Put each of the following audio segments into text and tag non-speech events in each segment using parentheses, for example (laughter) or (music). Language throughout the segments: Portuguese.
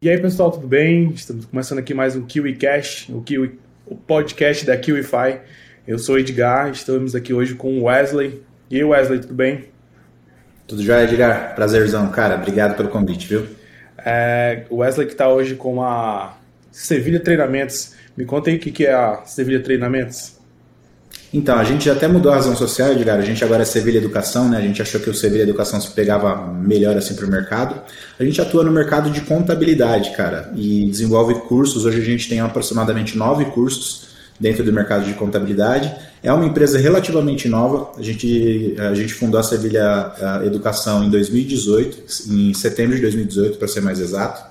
E aí, pessoal, tudo bem? Estamos começando aqui mais um Kiwi Cash, o, Kiwi, o podcast da KiwiFi. Eu sou o Edgar, estamos aqui hoje com o Wesley. E aí, Wesley, tudo bem? Tudo jóia, Edgar? Prazerzão, cara. Obrigado pelo convite, viu? É, o Wesley que está hoje com a Sevilha Treinamentos. Me conta aí o que, que é a Sevilha Treinamentos. Então, a gente até mudou a razão social, Edgar. A gente agora é Sevilha Educação, né? A gente achou que o Sevilha Educação se pegava melhor assim para o mercado. A gente atua no mercado de contabilidade, cara, e desenvolve cursos. Hoje a gente tem aproximadamente nove cursos dentro do mercado de contabilidade. É uma empresa relativamente nova. A gente, a gente fundou a Sevilha Educação em 2018, em setembro de 2018, para ser mais exato.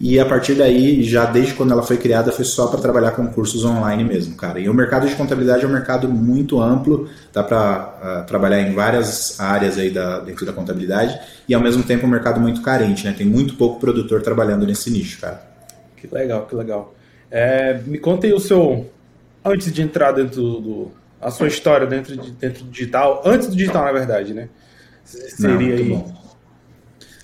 E a partir daí, já desde quando ela foi criada, foi só para trabalhar com cursos online mesmo, cara. E o mercado de contabilidade é um mercado muito amplo, dá para uh, ah, trabalhar em várias áreas aí da, dentro da contabilidade, e ao mesmo tempo um mercado muito carente, né? Tem muito pouco produtor trabalhando nesse nicho, cara. Que legal, que legal. É, me conta aí o seu. Antes de entrar dentro do. a sua história dentro, de, dentro do digital, antes do digital, na verdade, né? Seria Não, aí. Bom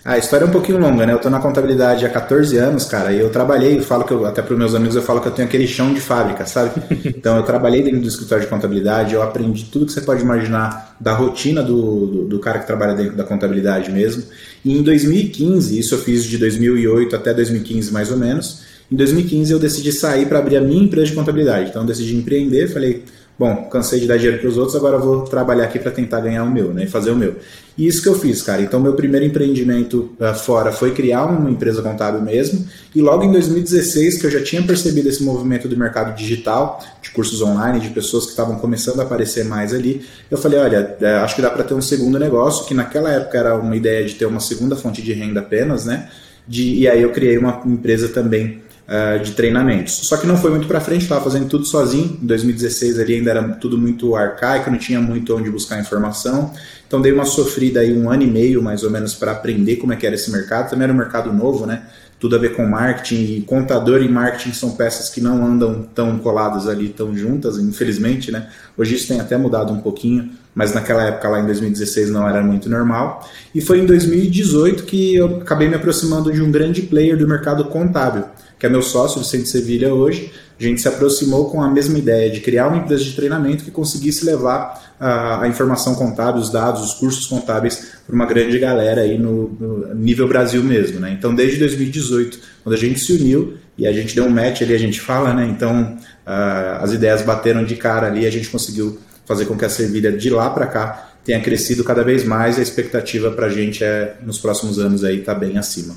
a história é um pouquinho longa, né? Eu tô na contabilidade há 14 anos, cara, e eu trabalhei, falo que eu, até para meus amigos eu falo que eu tenho aquele chão de fábrica, sabe? (laughs) Então eu trabalhei dentro do escritório de contabilidade, eu aprendi tudo que você pode imaginar da rotina do, do, do cara que trabalha dentro da contabilidade mesmo. E em 2015, isso eu fiz de 2008 até 2015 mais ou menos. Em 2015 eu decidi sair para abrir a minha empresa de contabilidade. Então eu decidi empreender, falei, bom, cansei de dar dinheiro para os outros, agora vou trabalhar aqui para tentar ganhar o meu, né, e fazer o meu. E isso que eu fiz, cara. Então, meu primeiro empreendimento uh, fora foi criar uma empresa contábil mesmo. E logo em 2016, que eu já tinha percebido esse movimento do mercado digital, de cursos online, de pessoas que estavam começando a aparecer mais ali, eu falei: olha, é, acho que dá para ter um segundo negócio, que naquela época era uma ideia de ter uma segunda fonte de renda apenas, né? De, e aí eu criei uma empresa também uh, de treinamentos. Só que não foi muito para frente, estava fazendo tudo sozinho. Em 2016 ali ainda era tudo muito arcaico, não tinha muito onde buscar informação. Então dei uma sofrida aí um ano e meio mais ou menos para aprender como é que era esse mercado. Também era um mercado novo, né? Tudo a ver com marketing e contador e marketing são peças que não andam tão coladas ali, tão juntas, infelizmente, né? Hoje isso tem até mudado um pouquinho, mas naquela época lá em 2016 não era muito normal. E foi em 2018 que eu acabei me aproximando de um grande player do mercado contábil que é meu sócio do Centro Sevilha hoje, a gente se aproximou com a mesma ideia de criar uma empresa de treinamento que conseguisse levar a, a informação contábil, os dados, os cursos contábeis para uma grande galera aí no, no, nível Brasil mesmo, né? Então, desde 2018, quando a gente se uniu e a gente deu um match ali, a gente fala, né? Então, uh, as ideias bateram de cara ali, a gente conseguiu fazer com que a Sevilha de lá para cá tenha crescido cada vez mais. A expectativa para a gente é nos próximos anos aí tá bem acima.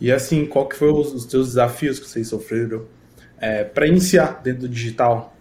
E assim, qual que foram os, seus desafios que vocês sofreram é, para iniciar dentro do digital?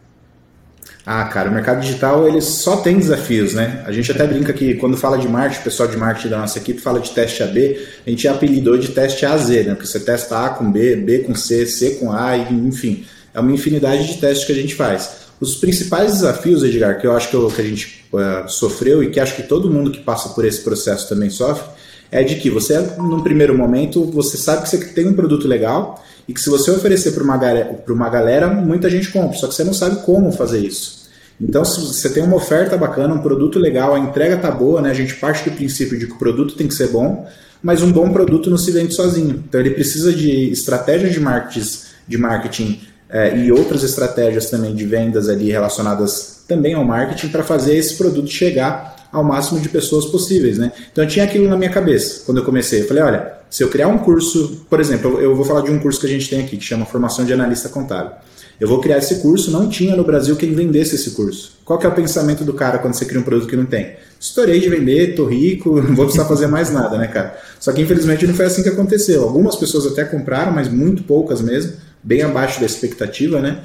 Ah, cara, o mercado digital ele só tem desafios, né? A gente até brinca que quando fala de marketing, o pessoal de marketing da nossa equipe fala de teste AB, a gente apelidou de teste AZ, né? Porque você testa A com B, B com C, C com A, enfim, é uma infinidade de testes que a gente faz. Os principais desafios, Edgar, que eu acho que, eu, que a gente uh, sofreu e que acho que todo mundo que passa por esse processo também sofre, é de que você, num primeiro momento, você sabe que você tem um produto legal e que se você oferecer para uma, uma galera, muita gente compra, só que você não sabe como fazer isso. Então, se você tem uma oferta bacana, um produto legal, a entrega tá boa, né? A gente parte do princípio de que o produto tem que ser bom, mas um bom produto não se vende sozinho. Então, ele precisa de estratégias de marketing, de marketing é, e outras estratégias também de vendas ali relacionadas também ao marketing para fazer esse produto chegar ao máximo de pessoas possíveis, né? Então eu tinha aquilo na minha cabeça quando eu comecei. Eu falei, olha, se eu criar um curso, por exemplo, eu vou falar de um curso que a gente tem aqui que chama Formação de Analista Contábil. Eu vou criar esse curso, não tinha no Brasil quem vendesse esse curso. Qual que é o pensamento do cara quando você cria um produto que não tem? Estourei de vender, tô rico, (laughs) não vou precisar fazer mais nada, né, cara? Só que infelizmente não foi assim que aconteceu. Algumas pessoas até compraram, mas muito poucas mesmo, bem abaixo da expectativa, né?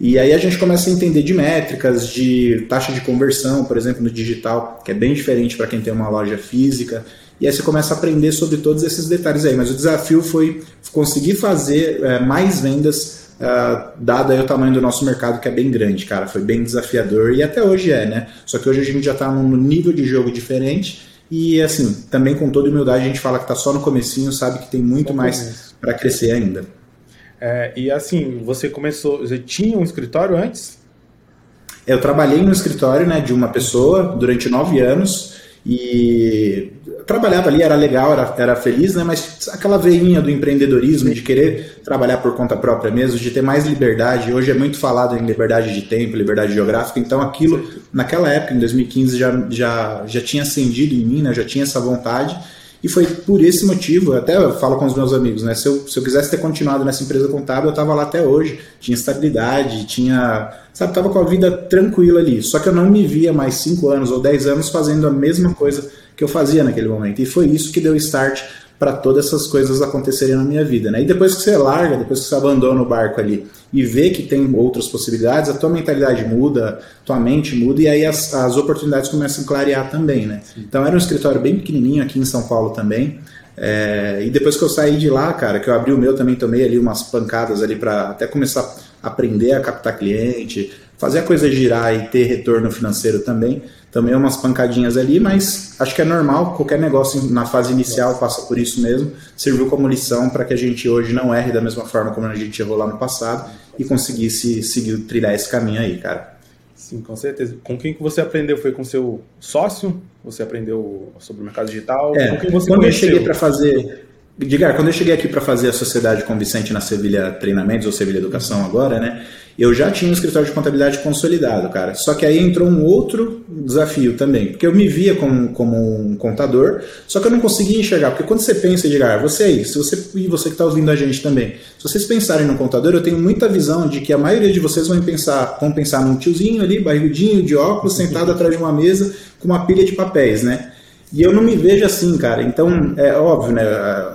E aí a gente começa a entender de métricas, de taxa de conversão, por exemplo, no digital, que é bem diferente para quem tem uma loja física. E aí você começa a aprender sobre todos esses detalhes aí. Mas o desafio foi conseguir fazer é, mais vendas, uh, dado aí o tamanho do nosso mercado, que é bem grande, cara. Foi bem desafiador e até hoje é, né? Só que hoje a gente já está num nível de jogo diferente. E assim, também com toda humildade a gente fala que está só no comecinho, sabe que tem muito mais para crescer ainda. É, e assim, você começou, você tinha um escritório antes? Eu trabalhei no escritório né, de uma pessoa durante nove anos e trabalhava ali, era legal, era, era feliz, né? Mas aquela veinha do empreendedorismo, de querer trabalhar por conta própria mesmo, de ter mais liberdade. Hoje é muito falado em liberdade de tempo, liberdade geográfica. Então aquilo, naquela época, em 2015, já, já, já tinha acendido em mim, né? Já tinha essa vontade. E foi por esse motivo, até eu falo com os meus amigos, né? Se eu, se eu quisesse ter continuado nessa empresa contábil, eu estava lá até hoje. Tinha estabilidade, tinha. Sabe, tava com a vida tranquila ali. Só que eu não me via mais 5 anos ou 10 anos fazendo a mesma coisa que eu fazia naquele momento. E foi isso que deu start para todas essas coisas acontecerem na minha vida, né? E depois que você larga, depois que você abandona o barco ali e vê que tem outras possibilidades, a tua mentalidade muda, tua mente muda e aí as, as oportunidades começam a clarear também, né? Então era um escritório bem pequenininho aqui em São Paulo também. É, e depois que eu saí de lá, cara, que eu abri o meu, também tomei ali umas pancadas ali para até começar a aprender a captar cliente, fazer a coisa girar e ter retorno financeiro também. Também umas pancadinhas ali, mas acho que é normal, qualquer negócio na fase inicial passa por isso mesmo. Serviu como lição para que a gente hoje não erre da mesma forma como a gente errou lá no passado e conseguisse seguir trilhar esse caminho aí, cara. Sim, com certeza. Com quem que você aprendeu? Foi com seu sócio? Você aprendeu sobre o mercado digital? É, quando conheceu? eu cheguei para fazer Digar, quando eu cheguei aqui para fazer a sociedade com Vicente na Sevilha Treinamentos ou Sevilha Educação agora, né? Eu já tinha um escritório de contabilidade consolidado, cara. Só que aí entrou um outro desafio também, porque eu me via como, como um contador, só que eu não conseguia enxergar. Porque quando você pensa, Edgar, você aí, se você e você que está ouvindo a gente também, se vocês pensarem no contador, eu tenho muita visão de que a maioria de vocês vão pensar, vão pensar num tiozinho ali, barrigudinho, de óculos, sentado atrás de uma mesa com uma pilha de papéis, né? E eu não me vejo assim, cara. Então, é óbvio, né?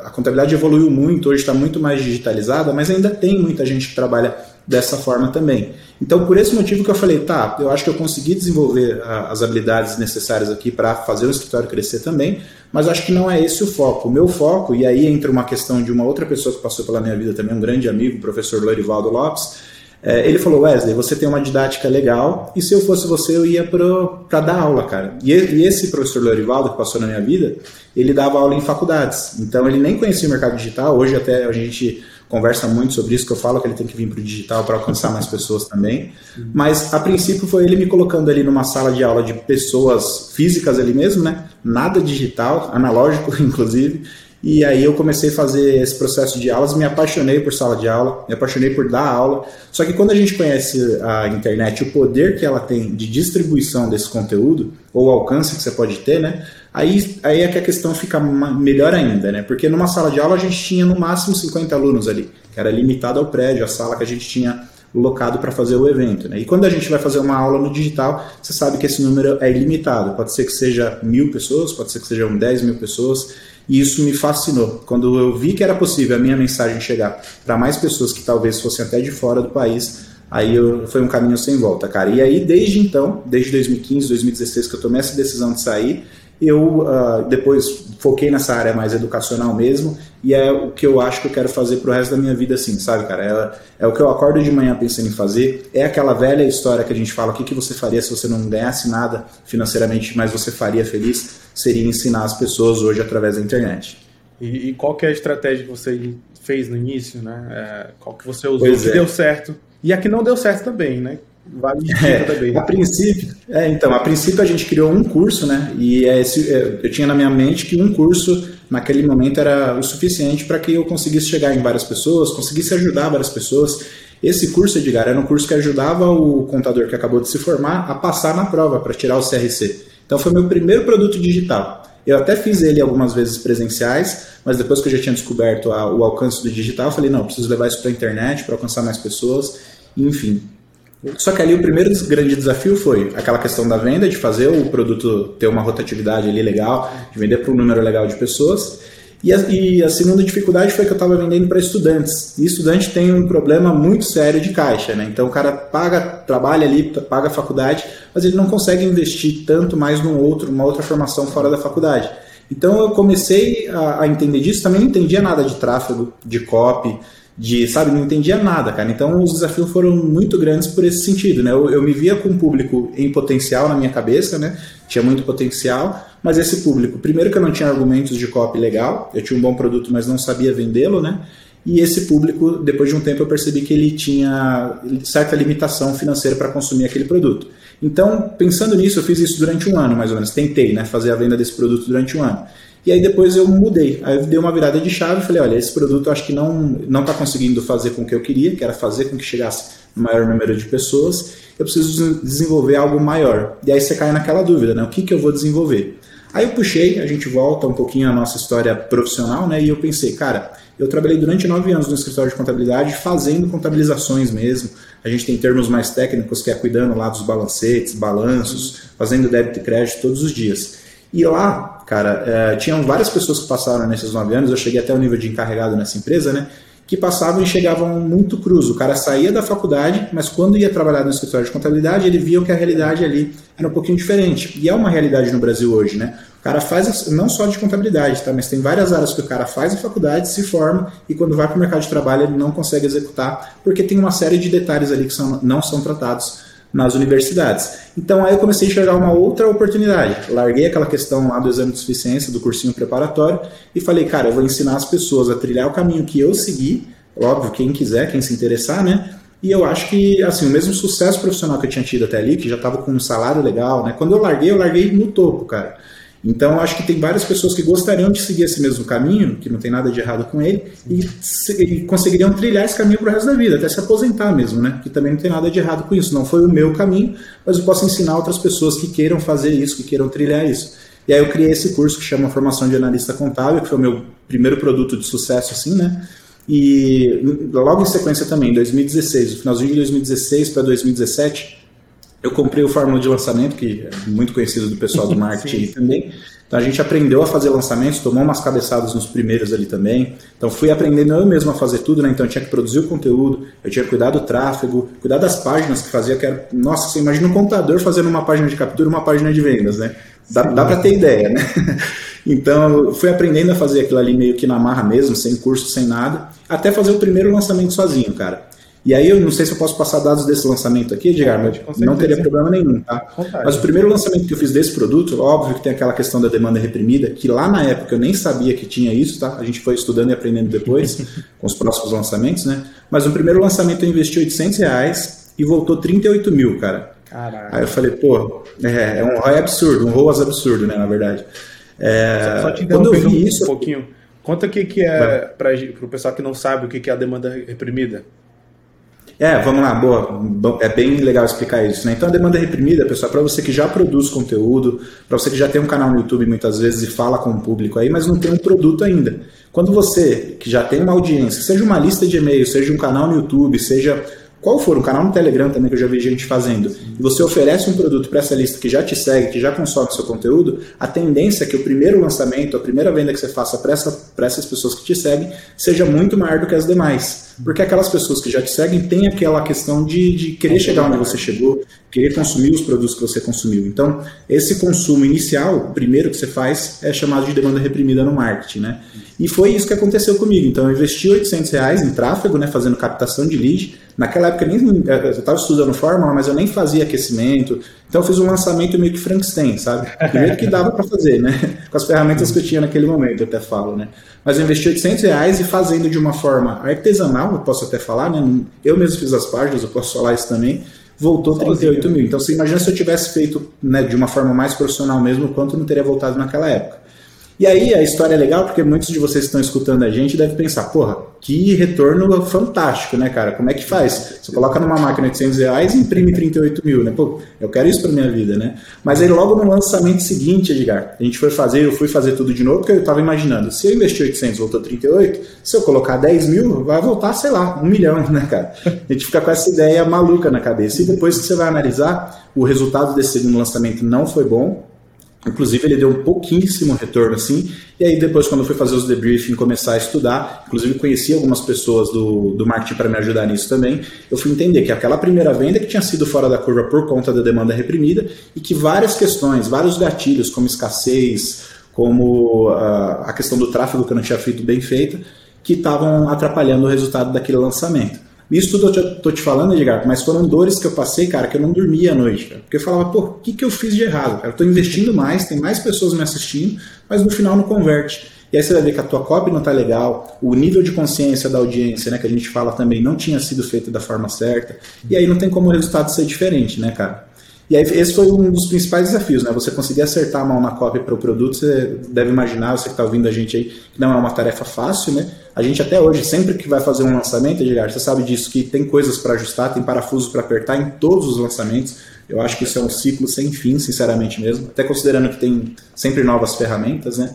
A contabilidade evoluiu muito, hoje está muito mais digitalizada, mas ainda tem muita gente que trabalha dessa forma também. Então, por esse motivo que eu falei, tá, eu acho que eu consegui desenvolver a, as habilidades necessárias aqui para fazer o escritório crescer também, mas acho que não é esse o foco. O meu foco, e aí entra uma questão de uma outra pessoa que passou pela minha vida também, um grande amigo, o professor Lorivaldo Lopes, é, ele falou, Wesley, você tem uma didática legal, e se eu fosse você, eu ia para dar aula, cara. E, e, esse professor Lorivaldo, que passou na minha vida, ele dava aula em faculdades. Então, ele nem conhecia o mercado digital. Hoje, até a gente conversa muito sobre isso, que eu falo que ele tem que vir para o digital para alcançar mais pessoas também. Mas, a princípio, foi ele me colocando ali numa sala de aula de pessoas físicas ali mesmo, né? Nada digital, analógico, (laughs) inclusive. E aí eu comecei a fazer esse processo de aulas, me apaixonei por sala de aula, me apaixonei por dar aula. Só que quando a gente conhece a internet, o poder que ela tem de distribuição desse conteúdo, ou alcance que você pode ter, né? Aí, aí é que a questão fica melhor ainda, né? Porque numa sala de aula a gente tinha no máximo 50 alunos ali, que era limitado ao prédio, a sala que a gente tinha locado para fazer o evento. Né? E quando a gente vai fazer uma aula no digital, você sabe que esse número é ilimitado. Pode ser que seja mil pessoas, pode ser que sejam 10 mil pessoas. E isso me fascinou. Quando eu vi que era possível a minha mensagem chegar para mais pessoas que talvez fossem até de fora do país, aí eu, foi um caminho sem volta, cara. E aí, desde então, desde 2015, 2016, que eu tomei essa decisão de sair, eu uh, depois foquei nessa área mais educacional mesmo, e é o que eu acho que eu quero fazer pro resto da minha vida, assim, sabe, cara? É, é o que eu acordo de manhã pensando em fazer, é aquela velha história que a gente fala, o que, que você faria se você não ganhasse nada financeiramente, mas você faria feliz, seria ensinar as pessoas hoje através da internet. E, e qual que é a estratégia que você fez no início, né? É, qual que você usou pois que é. deu certo? E a que não deu certo também, né? Vale (laughs) é, também. A princípio, é, então, a princípio a gente criou um curso, né? E é esse, é, eu tinha na minha mente que um curso naquele momento era o suficiente para que eu conseguisse chegar em várias pessoas, conseguisse ajudar várias pessoas. Esse curso, Edgar, era um curso que ajudava o contador que acabou de se formar a passar na prova para tirar o CRC. Então foi meu primeiro produto digital. Eu até fiz ele algumas vezes presenciais, mas depois que eu já tinha descoberto a, o alcance do digital, eu falei, não, preciso levar isso para a internet para alcançar mais pessoas, enfim. Só que ali o primeiro grande desafio foi aquela questão da venda, de fazer o produto ter uma rotatividade ali legal, de vender para um número legal de pessoas. E a, e a segunda dificuldade foi que eu estava vendendo para estudantes. E estudante tem um problema muito sério de caixa, né? Então o cara paga, trabalha ali, paga a faculdade, mas ele não consegue investir tanto mais num outro, uma outra formação fora da faculdade. Então eu comecei a, a entender disso, também não entendia nada de tráfego, de copy, de, sabe, não entendia nada, cara. Então os desafios foram muito grandes por esse sentido, né? Eu, eu, me via com um público em potencial na minha cabeça, né? Tinha muito potencial, mas esse público, primeiro que eu não tinha argumentos de copy legal, eu tinha um bom produto, mas não sabia vendê-lo, né? E esse público, depois de um tempo, eu percebi que ele tinha certa limitação financeira para consumir aquele produto. Então, pensando nisso, eu fiz isso durante um ano, mais ou menos. Tentei, né, fazer a venda desse produto durante um ano. E aí depois eu mudei. Aí eu dei uma virada de chave e falei, olha, esse produto eu acho que não não está conseguindo fazer com o que eu queria, que era fazer com que chegasse maior número de pessoas. Eu preciso desenvolver algo maior. E aí você cai naquela dúvida, né? O que, que eu vou desenvolver? Aí eu puxei, a gente volta um pouquinho à nossa história profissional, né? E eu pensei, cara, eu trabalhei durante nove anos no escritório de contabilidade fazendo contabilizações mesmo. A gente tem termos mais técnicos que é cuidando lá dos balancetes, balanços, fazendo débito e crédito todos os dias. E lá, cara, é, tinham várias pessoas que passaram nesses nove anos, eu cheguei até o nível de encarregado nessa empresa, né? Que passavam e chegavam muito cruz. O cara saía da faculdade, mas quando ia trabalhar no escritório de contabilidade, ele via que a realidade ali era um pouquinho diferente. E é uma realidade no Brasil hoje, né? O cara faz não só de contabilidade, tá? Mas tem várias áreas que o cara faz a faculdade, se forma e quando vai para o mercado de trabalho ele não consegue executar, porque tem uma série de detalhes ali que são, não são tratados nas universidades. Então aí eu comecei a enxergar uma outra oportunidade. Larguei aquela questão lá do exame de suficiência, do cursinho preparatório, e falei, cara, eu vou ensinar as pessoas a trilhar o caminho que eu segui, óbvio, quem quiser, quem se interessar, né? E eu acho que, assim, o mesmo sucesso profissional que eu tinha tido até ali, que já estava com um salário legal, né? Quando eu larguei, eu larguei no topo, cara. Então, acho que tem várias pessoas que gostariam de seguir esse mesmo caminho, que não tem nada de errado com ele, e, e conseguiriam trilhar esse caminho para o resto da vida, até se aposentar mesmo, né? Que também não tem nada de errado com isso. Não foi o meu caminho, mas eu posso ensinar outras pessoas que queiram fazer isso, que queiram trilhar isso. E aí eu criei esse curso que chama Formação de Analista Contábil, que foi o meu primeiro produto de sucesso, assim, né? E logo em sequência também, em 2016, no finalzinho de 2016 para 2017, eu comprei o Fórmula de Lançamento, que é muito conhecido do pessoal do (laughs) marketing também. Então a gente aprendeu a fazer lançamentos, tomou umas cabeçadas nos primeiros ali também. Então fui aprendendo eu mesmo a fazer tudo, né? Então eu tinha que produzir o conteúdo, eu tinha que cuidar do tráfego, cuidar das páginas que fazia, que era, nossa, você imagina um computador fazendo uma página de captura, uma página de vendas, né? Dá, dá para ter ideia, né? (laughs) Então, fui aprendendo a fazer aquilo ali meio que na marra mesmo, sem curso, sem nada, até fazer o primeiro lançamento sozinho, cara. E aí eu não sei se eu posso passar dados desse lançamento aqui, Edgar, mas não teria problema nenhum, tá? Mas o primeiro lançamento que eu fiz desse produto, óbvio que tem aquela questão da demanda reprimida, que lá na época eu nem sabia que tinha isso, tá? A gente foi estudando e aprendendo depois, (laughs) com os próximos lançamentos, né? Mas no primeiro lançamento eu investi 800 reais e voltou 38 mil, cara. Caraca. Aí eu falei, pô, é, é um ROI absurdo, um ROAS absurdo, né, na verdade. É, só, só te quando eu vi isso... Um pouquinho. Conta o que, que é, para o pessoal que não sabe, o que, que é a demanda reprimida. É, vamos lá, boa. É bem legal explicar isso, né? Então a demanda reprimida, pessoal, para você que já produz conteúdo, para você que já tem um canal no YouTube muitas vezes e fala com o público aí, mas não tem um produto ainda. Quando você que já tem uma audiência, seja uma lista de e-mails, seja um canal no YouTube, seja qual for, um canal no Telegram também que eu já vi gente fazendo, e você oferece um produto para essa lista que já te segue, que já consome seu conteúdo, a tendência é que o primeiro lançamento, a primeira venda que você faça para essa, essas pessoas que te seguem, seja muito maior do que as demais. Porque aquelas pessoas que já te seguem têm aquela questão de, de querer chegar onde você chegou, querer consumir os produtos que você consumiu. Então, esse consumo inicial, o primeiro que você faz, é chamado de demanda reprimida no marketing, né? E foi isso que aconteceu comigo. Então, eu investi 800 reais em tráfego, né, fazendo captação de lead. Naquela época, nem, eu estava estudando fórmula, mas eu nem fazia aquecimento. Então, eu fiz um lançamento meio que Frankenstein, sabe? Primeiro que dava para fazer, né? (laughs) Com as ferramentas que eu tinha naquele momento, eu até falo, né? Mas eu investi 800 reais e fazendo de uma forma artesanal, eu posso até falar, né? Eu mesmo fiz as páginas, eu posso falar isso também. Voltou 38 mil. Então, você imagina se eu tivesse feito né, de uma forma mais profissional mesmo, quanto não teria voltado naquela época. E aí a história é legal porque muitos de vocês que estão escutando a gente devem pensar, porra, que retorno fantástico, né, cara? Como é que faz? Você coloca numa máquina de 800 reais e imprime 38 mil, né? Pô, eu quero isso para minha vida, né? Mas aí logo no lançamento seguinte, Edgar, a gente foi fazer, eu fui fazer tudo de novo porque eu estava imaginando, se eu investir 800 voltou 38, se eu colocar 10 mil, vai voltar, sei lá, um milhão, né, cara? A gente fica com essa ideia maluca na cabeça. E depois que você vai analisar, o resultado desse segundo lançamento não foi bom, Inclusive, ele deu um pouquíssimo retorno assim. E aí, depois, quando eu fui fazer os debriefing, começar a estudar, inclusive conheci algumas pessoas do, do marketing para me ajudar nisso também. Eu fui entender que aquela primeira venda que tinha sido fora da curva por conta da demanda reprimida e que várias questões, vários gatilhos, como escassez, como uh, a questão do tráfego que eu não tinha feito bem feita, que estavam atrapalhando o resultado daquele lançamento. Isso tudo eu tô te falando, Edgar, mas foram dores que eu passei, cara, que eu não dormia à noite, cara. Porque eu falava, pô, o que, que eu fiz de errado, cara? Eu tô investindo mais, tem mais pessoas me assistindo, mas no final não converte. E aí você vai ver que a tua copy não tá legal, o nível de consciência da audiência, né, que a gente fala também, não tinha sido feito da forma certa, e aí não tem como o resultado ser diferente, né, cara? E aí esse foi um dos principais desafios, né? Você conseguir acertar a mão na cópia para o produto, você deve imaginar, você que está ouvindo a gente aí, que não é uma tarefa fácil, né? A gente até hoje, sempre que vai fazer um lançamento, Edgar, você sabe disso, que tem coisas para ajustar, tem parafusos para apertar em todos os lançamentos. Eu acho que isso é um ciclo sem fim, sinceramente mesmo, até considerando que tem sempre novas ferramentas, né?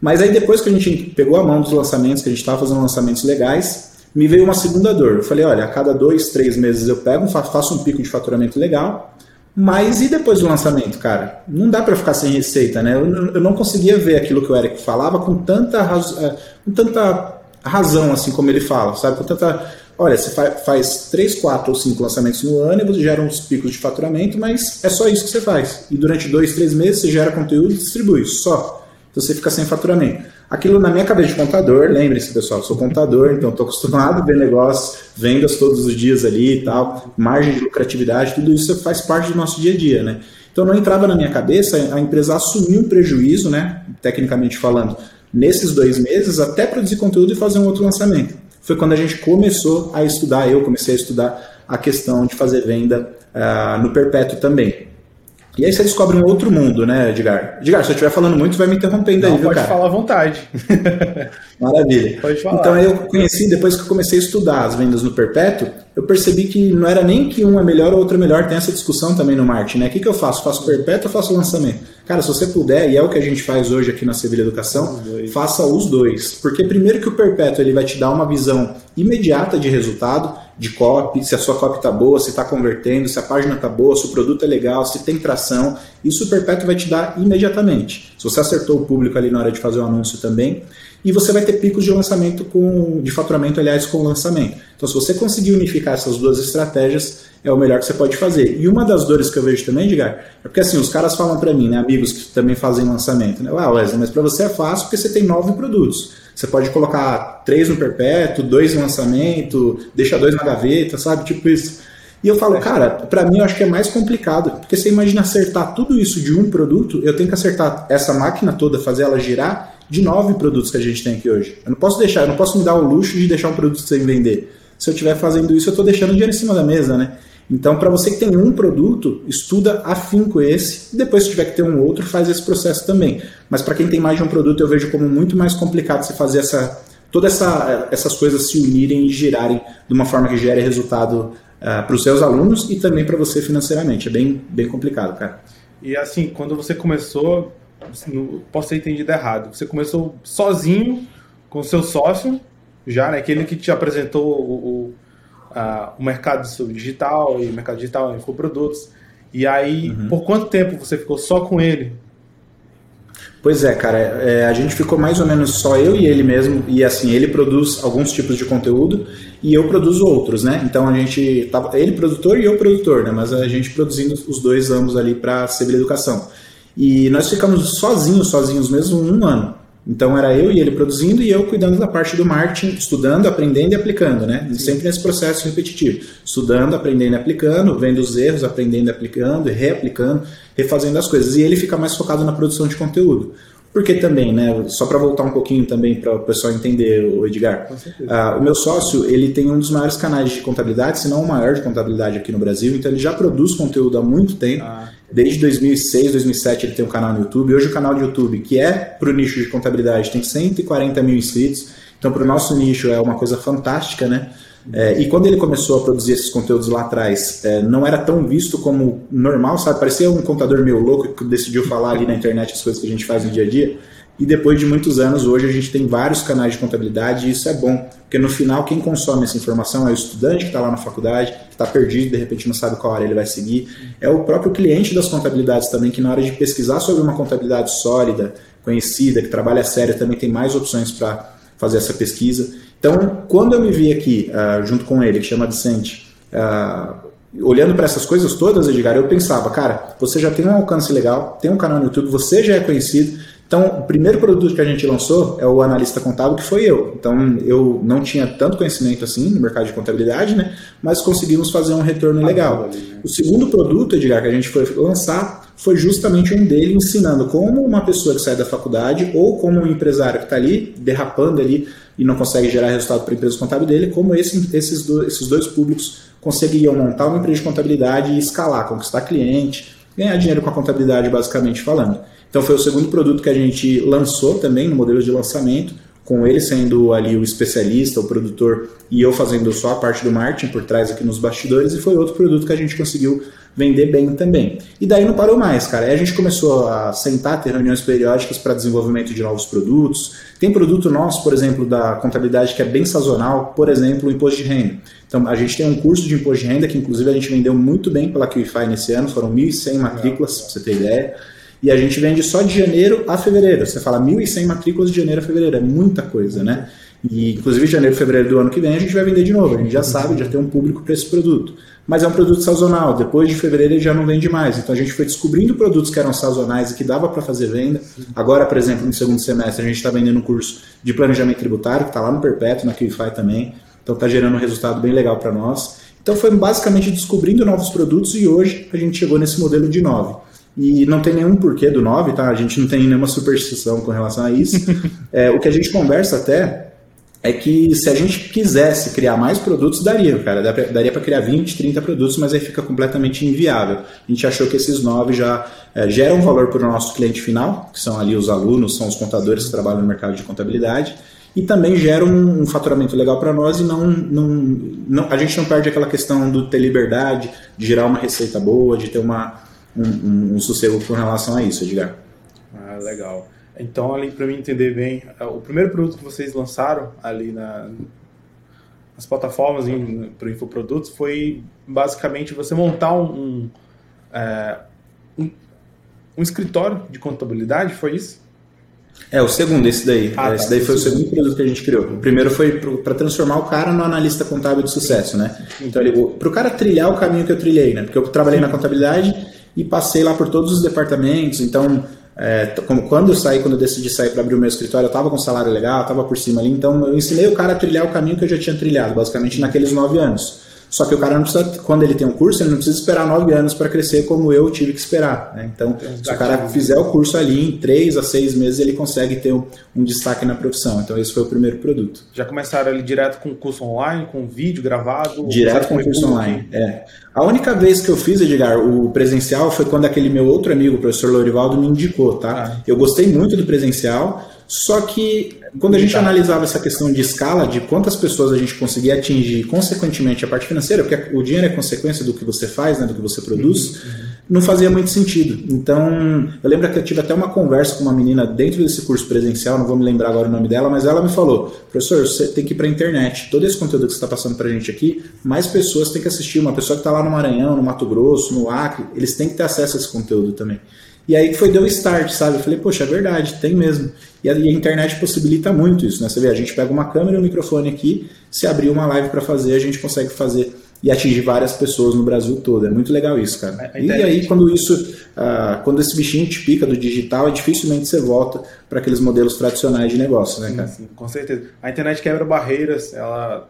Mas aí depois que a gente pegou a mão dos lançamentos, que a gente estava fazendo lançamentos legais, me veio uma segunda dor. Eu falei, olha, a cada dois, três meses eu pego, faço um pico de faturamento legal, mas e depois do lançamento, cara? Não dá para ficar sem receita, né? Eu, não conseguia ver aquilo que o Eric falava com tanta, é, com tanta razão, assim como ele fala, sabe? Com tanta. Olha, você faz três, quatro ou cinco lançamentos no ano e você gera uns picos de faturamento, mas é só isso que você faz. E durante dois, três meses você gera conteúdo e distribui, só. Então você fica sem faturamento. Aquilo na minha cabeça de contador, lembre-se, pessoal, sou contador, então estou acostumado a ver negócios, vendas todos os dias ali e tal, margem de lucratividade, tudo isso faz parte do nosso dia a dia, né? Então não entrava na minha cabeça a empresa assumir um prejuízo, né, tecnicamente falando, nesses dois meses até produzir conteúdo e fazer um outro lançamento. Foi quando a gente começou a estudar, eu comecei a estudar a questão de fazer venda uh, no perpétuo também. E aí você descobre um outro mundo, né, Edgar? Edgar, se eu estiver falando muito, vai me interrompendo aí, viu, pode cara? falar à vontade. (laughs) Maravilha. Pode falar. Então eu conheci, depois que eu comecei a estudar as vendas no perpétuo, eu percebi que não era nem que um é melhor ou outro é melhor, tem essa discussão também no marketing, né? O que, que eu faço? Faço perpétuo ou faço lançamento? Cara, se você puder, e é o que a gente faz hoje aqui na Sevilha Educação, os faça os dois. Porque primeiro que o perpétuo ele vai te dar uma visão imediata de resultado, de copy, se a sua copy está boa, se está convertendo, se a página está boa, se o produto é legal, se tem tração. Isso o Perpétuo vai te dar imediatamente. Se você acertou o público ali na hora de fazer o anúncio também. E você vai ter picos de lançamento com de faturamento, aliás, com lançamento. Então, se você conseguir unificar essas duas estratégias, é o melhor que você pode fazer. E uma das dores que eu vejo também, Edgar, é porque assim, os caras falam para mim, né, amigos que também fazem lançamento, né? Ah, Wesley, mas para você é fácil porque você tem nove produtos. Você pode colocar três no perpétuo, dois no lançamento, deixa dois na gaveta, sabe? Tipo isso. E eu falo, cara, para mim eu acho que é mais complicado, porque você imagina acertar tudo isso de um produto, eu tenho que acertar essa máquina toda, fazer ela girar de nove produtos que a gente tem aqui hoje. Eu não posso deixar, eu não posso me dar o luxo de deixar um produto sem vender. Se eu estiver fazendo isso, eu estou deixando dinheiro em cima da mesa, né? Então, para você que tem um produto, estuda afinco esse, e depois se tiver que ter um outro, faz esse processo também. Mas para quem tem mais de um produto, eu vejo como muito mais complicado você fazer essa todas essa, essas coisas se unirem e girarem de uma forma que gere resultado uh, ah, para os seus alunos e também para você financeiramente. É bem, bem complicado, cara. E assim, quando você começou, posso ter entendido errado, você começou sozinho com o seu sócio, já, né? Aquele que te apresentou o, uh, o mercado digital e mercado digital, infoprodutos. E aí, uhum. por quanto tempo você ficou só com ele? Pois é, cara, é, a gente ficou mais ou menos só eu e ele mesmo, e assim, ele produz alguns tipos de conteúdo e eu produzo outros, né? Então a gente tava, ele produtor e eu produtor, né? Mas a gente produzindo os dois ambos ali para Sevilha Educação. E nós ficamos sozinhos, sozinhos mesmo, um ano. Então era eu e ele produzindo e eu cuidando da parte do marketing, estudando, aprendendo e aplicando, né? Sempre nesse processo repetitivo. Estudando, aprendendo e aplicando, vendo os erros, aprendendo e aplicando, reaplicando, refazendo as coisas. E ele fica mais focado na produção de conteúdo. Porque também, né? Só para voltar um pouquinho também para o pessoal entender, o Edgar. Uh, o meu sócio, ele tem um dos maiores canais de contabilidade, se não o maior de contabilidade aqui no Brasil. Então ele já produz conteúdo há muito tempo. Ah. Desde 2006, 2007 ele tem um canal no YouTube. Hoje o canal de YouTube, que é para o nicho de contabilidade, tem 140 mil inscritos. Então para o nosso nicho é uma coisa fantástica, né? É, e quando ele começou a produzir esses conteúdos lá atrás, é, não era tão visto como normal, sabe? Parecia um contador meio louco que decidiu falar ali na internet as coisas que a gente faz no dia a dia. E depois de muitos anos, hoje a gente tem vários canais de contabilidade e isso é bom, porque no final quem consome essa informação é o estudante que está lá na faculdade, que está perdido, de repente não sabe qual área ele vai seguir. É o próprio cliente das contabilidades também, que na hora de pesquisar sobre uma contabilidade sólida, conhecida, que trabalha sério, também tem mais opções para fazer essa pesquisa. Então, quando eu me vi aqui, uh, junto com ele, que chama Vicente, uh, olhando para essas coisas todas, Edgar, eu pensava, cara, você já tem um alcance legal, tem um canal no YouTube, você já é conhecido, Então, o primeiro produto que a gente lançou é o analista contábil, que foi eu. Então, eu não tinha tanto conhecimento assim no mercado de contabilidade, né? Mas conseguimos fazer um retorno ah, legal. O segundo produto, Edgar, que a gente foi lançar foi justamente um dele ensinando como uma pessoa que sai da faculdade ou como um empresário que está ali derrapando ali e não consegue gerar resultado para a empresa contábil dele, como esse, esses, dois, esses dois públicos conseguiam montar uma empresa de contabilidade e escalar, conquistar cliente, ganhar dinheiro com a contabilidade, basicamente falando. Então foi o segundo produto que a gente lançou também no modelo de lançamento, com ele sendo ali o especialista, o produtor e eu fazendo só a parte do marketing por trás aqui nos bastidores e foi outro produto que a gente conseguiu vender bem também. E daí não parou mais, cara. Aí a gente começou a sentar, ter reuniões periódicas para desenvolvimento de novos produtos. Tem produto nosso, por exemplo, da contabilidade que é bem sazonal, por exemplo, o imposto de renda. Então a gente tem um curso de imposto de renda que inclusive a gente vendeu muito bem pela QIFI nesse ano, foram 1.100 matrículas, para você ter ideia. E a gente vende só de janeiro a fevereiro. Você fala 1.100 matrículas de janeiro a fevereiro, é muita coisa, né? E inclusive janeiro, fevereiro do ano que vem a gente vai vender de novo. A gente já sabe, já tem um público para esse produto. Mas é um produto sazonal. Depois de fevereiro ele já não vende mais. Então a gente foi descobrindo produtos que eram sazonais e que dava para fazer venda. Agora, por exemplo, no segundo semestre a gente está vendendo um curso de planejamento tributário que está lá no Perpétuo, na QIFI também. Então está gerando um resultado bem legal para nós. Então foi basicamente descobrindo novos produtos e hoje a gente chegou nesse modelo de 9. E não tem nenhum porquê do 9, tá? A gente não tem nenhuma superstição com relação a isso. (laughs) é, o que a gente conversa até é que se a gente quisesse criar mais produtos, daria, cara. Daria para criar 20, 30 produtos, mas aí fica completamente inviável. A gente achou que esses 9 já é, geram valor para o nosso cliente final, que são ali os alunos, são os contadores que trabalham no mercado de contabilidade, e também geram um, um faturamento legal para nós e não, não, não, a gente não perde aquela questão do ter liberdade, de gerar uma receita boa, de ter uma um, um, um sossego com relação a isso, Edgar. Ah, legal. Então, ali para mim entender bem, é, o primeiro produto que vocês lançaram ali na, nas plataformas para infoprodutos foi basicamente você montar um, um, é, um, um, escritório de contabilidade, foi isso? É, o segundo, esse daí. Ah, tá, esse tá, daí foi o segundo produto que a gente criou. O primeiro foi para transformar o cara no analista contábil de sucesso, né? Então, para o cara trilhar o caminho que eu trilhei, né? Porque eu trabalhei Sim. na contabilidade e passei lá por todos os departamentos. Então, é, como quando eu saí, quando eu decidi sair para abrir o meu escritório, eu estava com um salário legal, estava por cima ali. Então, eu ensinei o cara a trilhar o caminho que eu já tinha trilhado, basicamente naqueles nove anos. Só que o cara não precisa, quando ele tem um curso, ele não precisa esperar nove anos para crescer como eu tive que esperar. Né? Então, se o cara fizer o curso ali em três a seis meses, ele consegue ter um, um, destaque na profissão. Então, esse foi o primeiro produto. Já começaram ali direto com curso online, com vídeo gravado? Direto com curso online, é. A única vez que eu fiz, Edgar, o presencial foi quando aquele meu outro amigo, o professor Lorivaldo, me indicou, tá? Ah. Eu gostei muito do presencial, só que quando a gente analisava essa questão de escala, de quantas pessoas a gente conseguia atingir, consequentemente, a parte financeira, porque o dinheiro é consequência do que você faz, né, do que você produz, uhum. não fazia muito sentido. Então, eu lembro que eu tive até uma conversa com uma menina dentro desse curso presencial, não vou me lembrar agora o nome dela, mas ela me falou: professor, você tem que ir para a internet. Todo esse conteúdo que você está passando para a gente aqui, mais pessoas têm que assistir. Uma pessoa que está lá no Maranhão, no Mato Grosso, no Acre, eles têm que ter acesso a esse conteúdo também. E aí foi deu o start, sabe? Eu falei, poxa, é verdade, tem mesmo. E a, e a, internet possibilita muito isso, né? Você vê, a gente pega uma câmera e um microfone aqui, se abrir uma live para fazer, a gente consegue fazer e atingir várias pessoas no Brasil todo. É muito legal isso, cara. E aí, quando isso, uh, quando esse bichinho te pica do digital, é dificilmente você volta para aqueles modelos tradicionais de negócio, né, cara? Sim, sim, com certeza. A internet quebra barreiras, ela.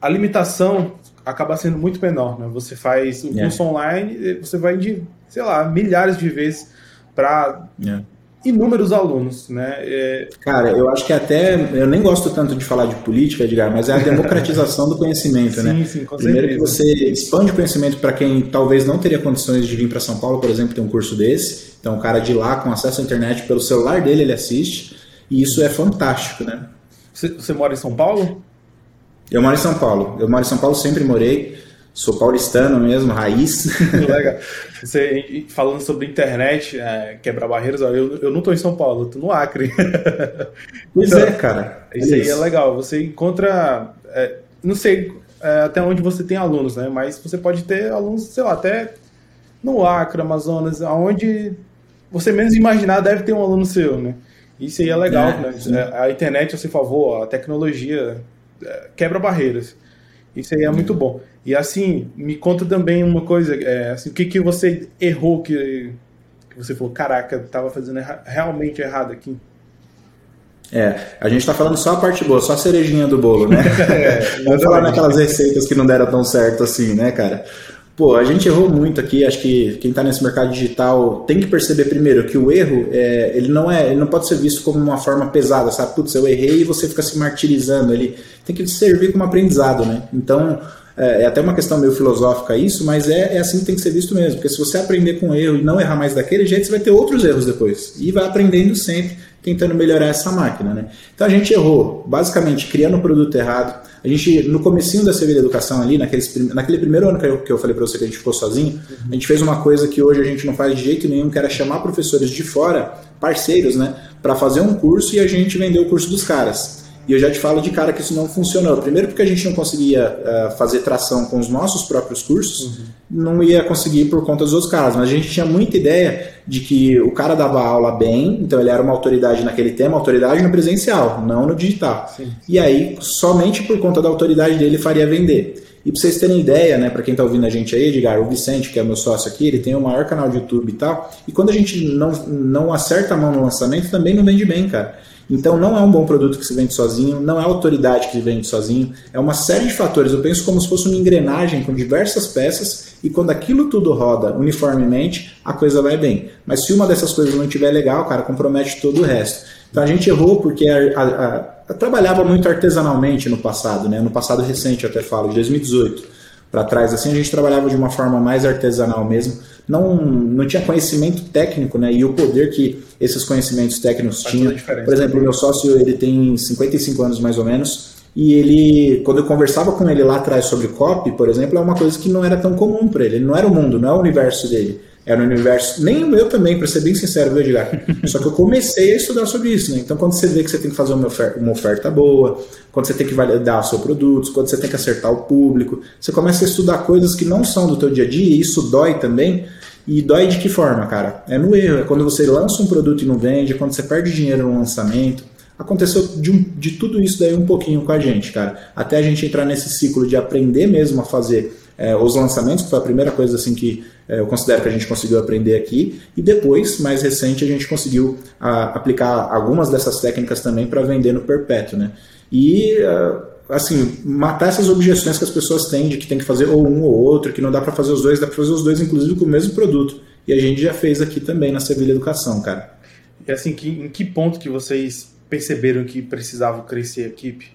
A limitação acaba sendo muito menor, né? Você faz o curso online, você vai de sei lá, milhares de vezes para é. inúmeros alunos, né? É... Cara, eu acho que até eu nem gosto tanto de falar de política, Edgar, mas é a democratização do conhecimento, né? sim, né? Sim, com Primeiro que você expande o conhecimento para quem talvez não teria condições de vir para São Paulo, por exemplo, ter um curso desse. Então, o cara de lá com acesso à internet pelo celular dele ele assiste e isso é fantástico, né? Você, você mora em São Paulo? Eu moro em São Paulo. Eu moro em São Paulo, sempre morei. Sou paulistano mesmo, raiz. (laughs) Legal. Você, falando sobre internet, é, quebrar barreiras, ó, eu, eu não estou em São Paulo, estou no Acre. (laughs) Pois então, é, cara. Isso aí é legal. Você encontra. É, não sei é, até onde você tem alunos, né? Mas você pode ter alunos, sei lá, até no Acre, Amazonas, aonde você menos imaginar deve ter um aluno seu, né? Isso aí é legal, é, né? A internet a seu favor, a tecnologia é, quebra barreiras. Isso aí é muito bom. E assim, me conta também uma coisa, é, assim, o que, que você errou que, que você falou, caraca, estava fazendo erra realmente errado aqui? É, a gente está falando só a parte boa, só a cerejinha do bolo, né? (laughs) é, Vamos falar naquelas receitas que não deram tão certo assim, né, cara? Pô, a gente errou muito aqui. Acho que quem está nesse mercado digital tem que perceber primeiro que o erro é, ele não é, ele não pode ser visto como uma forma pesada, sabe? Putz, eu errei e você fica se martirizando. Ele tem que servir como aprendizado, né? Então é, é até uma questão meio filosófica isso, mas é, é assim que tem que ser visto mesmo. Porque se você aprender com erro e não errar mais daquele jeito, você vai ter outros erros depois e vai aprendendo sempre tentando melhorar essa máquina, né? Então a gente errou, basicamente criando o produto errado. A gente, no comecinho da Sevilha Educação ali, naqueles, naquele primeiro ano que eu, que eu falei para você que a gente ficou sozinho, uhum. a gente fez uma coisa que hoje a gente não faz de jeito nenhum, que era chamar professores de fora, parceiros, né? Para fazer um curso e a gente vender o curso dos caras. E eu já te falo de cara que isso não funcionou. Primeiro porque a gente não conseguia uh, fazer tração com os nossos próprios cursos, uhum. não ia conseguir por conta dos outros caras. Mas a gente tinha muita ideia de que o cara dava aula bem, então ele era uma autoridade naquele tema, autoridade no presencial, não no digital. Sim. E aí, somente por conta da autoridade dele, faria vender. E para vocês terem ideia, né, para quem está ouvindo a gente aí, Edgar, o Vicente, que é meu sócio aqui, ele tem o maior canal de YouTube e tal. E quando a gente não, não acerta a mão no lançamento, também não vende bem, cara. Então não é um bom produto que se vende sozinho, não é autoridade que se vende sozinho, é uma série de fatores. Eu penso como se fosse uma engrenagem com diversas peças e quando aquilo tudo roda uniformemente, a coisa vai bem. Mas se uma dessas coisas não estiver legal, cara, compromete todo o resto. Então a gente errou porque a, a, a, trabalhava muito artesanalmente no passado, né? no passado recente até falo, de 2018 para trás, assim, a gente trabalhava de uma forma mais artesanal mesmo. Não, não tinha conhecimento técnico, né? E o poder que esses conhecimentos técnicos tinham. Por exemplo, o meu sócio, ele tem 55 anos mais ou menos, e ele, quando eu conversava com ele lá atrás sobre copy, por exemplo, é uma coisa que não era tão comum para ele. Ele não era o mundo, não é o universo dele. Era um universo, nem o meu também, para ser bem sincero, viu, Edgar? (laughs) Só que eu comecei a estudar sobre isso, né? Então, quando você vê que você tem que fazer uma oferta, uma oferta boa, quando você tem que validar o seu produto, quando você tem que acertar o público, você começa a estudar coisas que não são do teu dia a dia, e isso dói também. E dói de que forma, cara? É no erro, é quando você lança um produto e não vende, é quando você perde dinheiro no lançamento. Aconteceu de, um, de tudo isso daí um pouquinho com a gente, cara. Até a gente entrar nesse ciclo de aprender mesmo a fazer é, os lançamentos, que foi a primeira coisa assim que é, eu considero que a gente conseguiu aprender aqui. E depois, mais recente, a gente conseguiu a, aplicar algumas dessas técnicas também para vender no perpétuo, né? E assim, matar essas objeções que as pessoas têm de que tem que fazer ou um ou outro, que não dá para fazer os dois, dá para fazer os dois inclusive com o mesmo produto. E a gente já fez aqui também na Sevilha Educação, cara. E assim, que, em que ponto que vocês perceberam que precisavam crescer a equipe?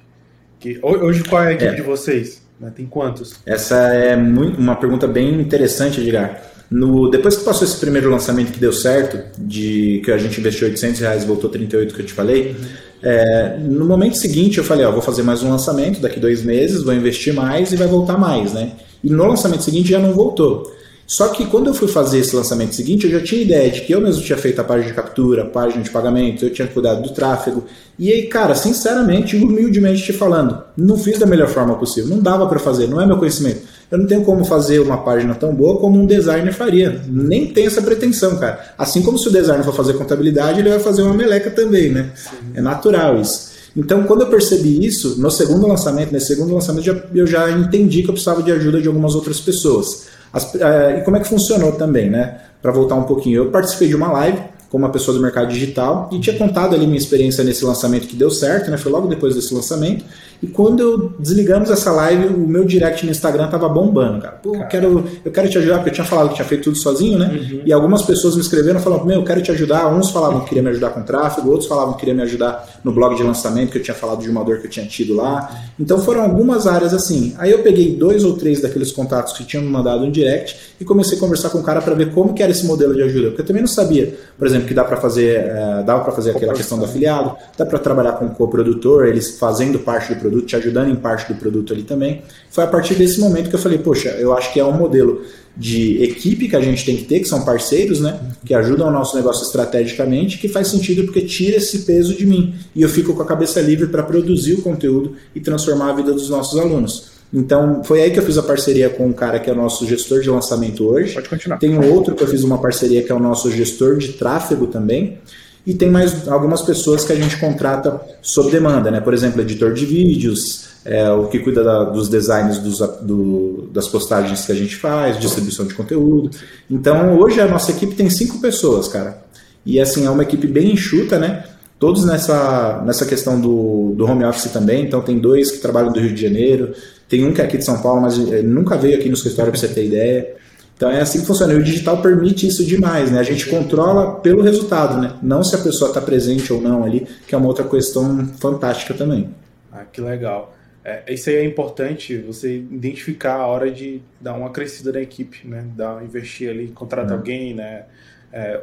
Que, hoje qual é a equipe é. de vocês? Né? Tem quantos? Essa é muito, uma pergunta bem interessante, Edgar. No, depois que passou esse primeiro lançamento que deu certo, de que a gente investiu 800 reais e voltou 38 que eu te falei, uhum. é, no momento seguinte eu falei, ó, vou fazer mais um lançamento daqui dois meses, vou investir mais e vai voltar mais, né? E no lançamento seguinte já não voltou. Só que quando eu fui fazer esse lançamento seguinte, eu já tinha ideia de que eu mesmo tinha feito a página de captura, a página de pagamento, eu tinha cuidado do tráfego. E aí, cara, sinceramente, humildemente te falando, não fiz da melhor forma possível. Não dava para fazer, não é meu conhecimento. Eu não tenho como fazer uma página tão boa como um designer faria. Nem tenho essa pretensão, cara. Assim como se o designer for fazer contabilidade, ele vai fazer uma meleca também, né? Sim. É natural isso. Então, quando eu percebi isso, no segundo lançamento, nesse segundo lançamento, eu já entendi que eu precisava de ajuda de algumas outras pessoas. As, uh, e como é que funcionou também, né? Para voltar um pouquinho, eu participei de uma live com uma pessoa do mercado digital e tinha contado ali minha experiência nesse lançamento que deu certo, né? Foi logo depois desse lançamento. E quando eu desligamos essa live, o meu direct no Instagram tava bombando, cara. Pô, eu quero, eu quero te ajudar, porque eu tinha falado que tinha feito tudo sozinho, né? Uhum. E algumas pessoas me escreveram falando, meu, eu quero te ajudar. Uns falavam que queria me ajudar com tráfego, outros falavam que queria me ajudar no blog de lançamento, que eu tinha falado de uma dor que eu tinha tido lá. Então foram algumas áreas assim. Aí eu peguei dois ou três daqueles contatos que tinham me mandado um direct e comecei a conversar com o cara para ver como que era esse modelo de ajuda. Porque eu também não sabia, por exemplo, que dá para fazer, é, dava para fazer aquela questão do afiliado, dá para trabalhar com o coprodutor, eles fazendo parte do produto, te ajudando em parte parte do produto ali também. Foi a partir desse momento que eu falei, poxa, eu acho que é um modelo de equipe que a gente tem que ter, que são parceiros, né? Que ajudam o nosso negócio estrategicamente, que faz sentido porque tira esse peso de mim. E eu fico com a cabeça livre para produzir o conteúdo e transformar a vida dos nossos alunos. Então, foi aí que eu fiz a parceria com um cara que é o nosso gestor de lançamento hoje. Pode continuar. Tem um outro que eu fiz uma parceria que é o nosso gestor de tráfego também. E tem mais algumas pessoas que a gente contrata sob demanda, né? Por exemplo, editor de vídeos, é, o que cuida da, dos designs dos, do, das postagens que a gente faz, distribuição de conteúdo. Então, hoje a nossa equipe tem cinco pessoas, cara. E assim, é uma equipe bem enxuta, né? Todos nessa, nessa questão do, do home office também. Então, tem dois que trabalham do Rio de Janeiro, tem um que é aqui de São Paulo, mas ele nunca veio aqui no escritório para você ter ideia. Então é assim que funciona. E o digital permite isso demais, né? A gente controla pelo resultado, né? Não se a pessoa está presente ou não ali, que é uma outra questão fantástica também. Ah, que legal. É, isso aí é importante, você identificar a hora de dar uma crescida na equipe, né? Dar, investir ali, contratar é. alguém, né? É,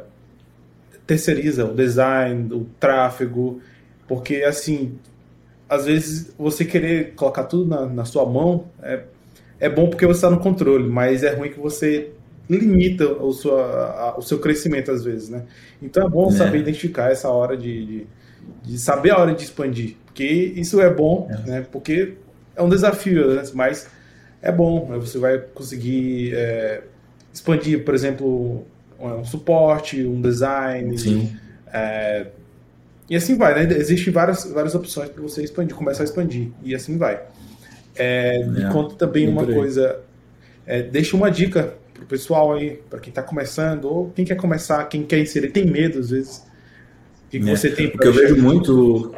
terceiriza o design, o tráfego, porque assim, às vezes você querer colocar tudo na, na sua mão é, é bom porque você está no controle, mas é ruim que você limita o, sua, a, o seu crescimento às vezes, né? Então é bom é. saber identificar essa hora de, de, de, saber a hora de expandir, porque isso é bom, é. né? Porque é um desafio, né? mas é bom, né? você vai conseguir é, expandir, por exemplo, um suporte, um design. Sim. É, e assim vai, né? Existem várias, várias opções para você expandir, começar a expandir. E assim vai. É, me é, conta também uma coisa. É, deixa uma dica pro pessoal aí, para quem está começando, ou quem quer começar, quem quer inserir, tem medo às vezes. O que, que é. você tem O que eu vejo muito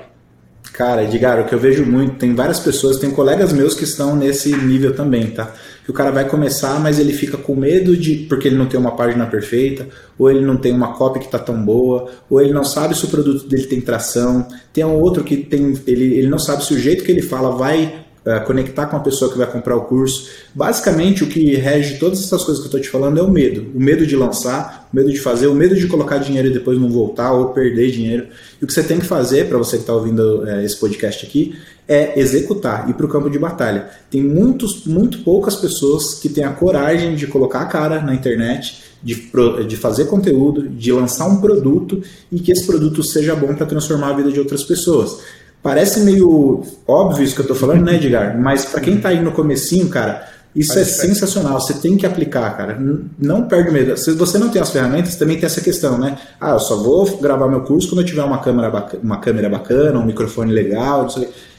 Cara, Edgar, o que eu vejo muito, tem várias pessoas, tem colegas meus que estão nesse nível também, tá? Que o cara vai começar, mas ele fica com medo de. porque ele não tem uma página perfeita, ou ele não tem uma copy que tá tão boa, ou ele não sabe se o produto dele tem tração. Tem um outro que tem. Ele, ele não sabe se o jeito que ele fala vai conectar com a pessoa que vai comprar o curso. Basicamente, o que rege todas essas coisas que eu estou te falando é o medo. O medo de lançar, o medo de fazer, o medo de colocar dinheiro e depois não voltar ou perder dinheiro. E o que você tem que fazer, para você que está ouvindo uh, esse podcast aqui, é executar, ir para o campo de batalha. Tem muitos, muito poucas pessoas que têm a coragem de colocar a cara na internet, de, de fazer conteúdo, de lançar um produto e que esse produto seja bom para transformar a vida de outras pessoas. Parece meio óbvio isso que eu tô falando, né, Edgar? Mas para quem tá aí no comecinho, cara, isso é sensacional. Você tem que aplicar, cara. Não perde medo. Se você não tem as ferramentas, também tem essa questão, né? Ah, eu só vou gravar meu curso quando eu tiver uma câmera bacana, uma câmera bacana um microfone legal.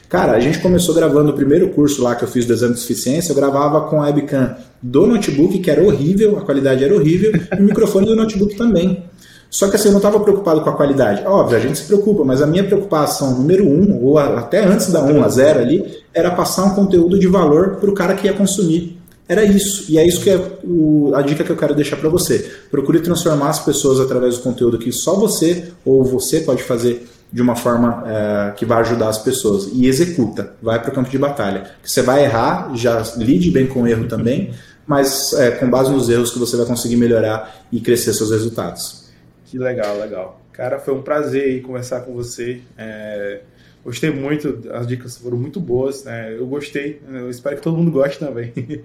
Cara, a gente começou gravando o primeiro curso lá que eu fiz do exame de suficiência, eu gravava com a webcam do notebook, que era horrível, a qualidade era horrível, e o microfone do notebook também. Só que assim, eu não estava preocupado com a qualidade. Óbvio, a gente se preocupa, mas a minha preocupação número um, ou até antes da 1 a 0 ali, era passar um conteúdo de valor para o cara que ia consumir. Era isso. E é isso que é o, a dica que eu quero deixar para você. Procure transformar as pessoas através do conteúdo que só você ou você pode fazer de uma forma é, que vai ajudar as pessoas. E executa. Vai para o campo de batalha. Você vai errar, já lide bem com o erro também, mas é, com base nos erros que você vai conseguir melhorar e crescer seus resultados. Que legal, legal. Cara, foi um prazer conversar com você. É, gostei muito, as dicas foram muito boas. Né? Eu gostei, eu espero que todo mundo goste também. (laughs)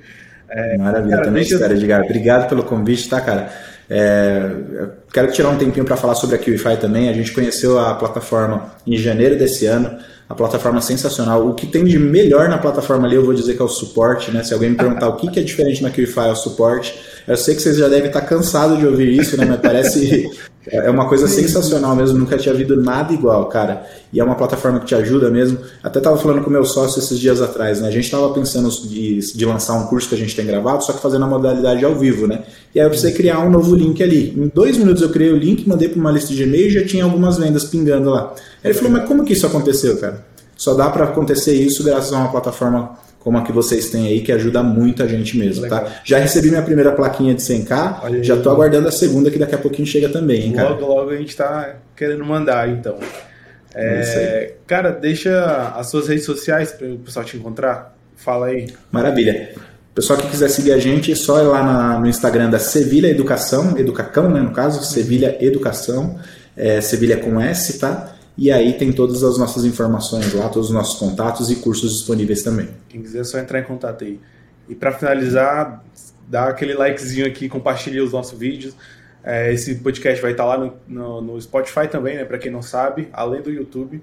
É, Maravilha, cara, também espero, Edgar. Obrigado pelo convite, tá, cara? É, quero tirar um tempinho para falar sobre a QIFI também. A gente conheceu a plataforma em janeiro desse ano. A plataforma é sensacional. O que tem de melhor na plataforma ali, eu vou dizer que é o suporte, né? Se alguém me perguntar o que é diferente na QIFI é o suporte. Eu sei que vocês já devem estar cansados de ouvir isso, né? Mas parece (laughs) é uma coisa sensacional mesmo, nunca tinha havido nada igual, cara. E é uma plataforma que te ajuda mesmo. Até tava falando com o meu sócio esses dias atrás, né? A gente tava pensando de, de lançar um curso que a gente tem gravado, só que fazendo a modalidade ao vivo, né? E aí eu precisei criar um novo link ali. Em dois minutos eu criei o link, mandei para uma lista de e-mail e já tinha algumas vendas pingando lá. Aí ele falou, mas como que isso aconteceu, cara? Só dá para acontecer isso graças a uma plataforma como a que vocês têm aí, que ajuda muito a gente mesmo, tá? Legal. tá? Já recebi minha primeira plaquinha de 100k, Olha já estou aguardando a segunda, que daqui a pouquinho chega também, hein, cara? Logo, logo a gente está querendo mandar, então. É, é cara, deixa as suas redes sociais para o pessoal te encontrar. Fala aí. Maravilha. Pessoal que quiser seguir a gente, é só ir lá na, no Instagram da Sevilha Educação, Educacão, né, no caso, Sevilha Educação, é, Sevilha com S, tá? E aí tem todas as nossas informações lá, todos os nossos contatos e cursos disponíveis também. Quem quiser é só entrar em contato aí. E para finalizar, dá aquele likezinho aqui, compartilhe os nossos vídeos. É, esse podcast vai estar lá no, no, no Spotify também, né? Para quem não sabe, além do YouTube.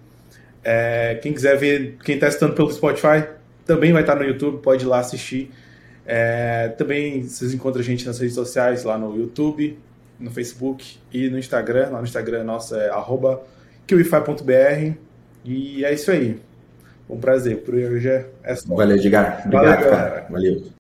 É, quem quiser ver, quem está assistindo pelo Spotify, também vai estar no YouTube, pode ir lá assistir. É, também vocês encontram a gente nas redes sociais, lá no YouTube, no Facebook e no Instagram. Lá no Instagram nosso é arroba kiwify.br. E é isso aí. Um prazer. Por hoje é só. Valeu, Edgar. Obrigado, Valeu, cara. Valeu.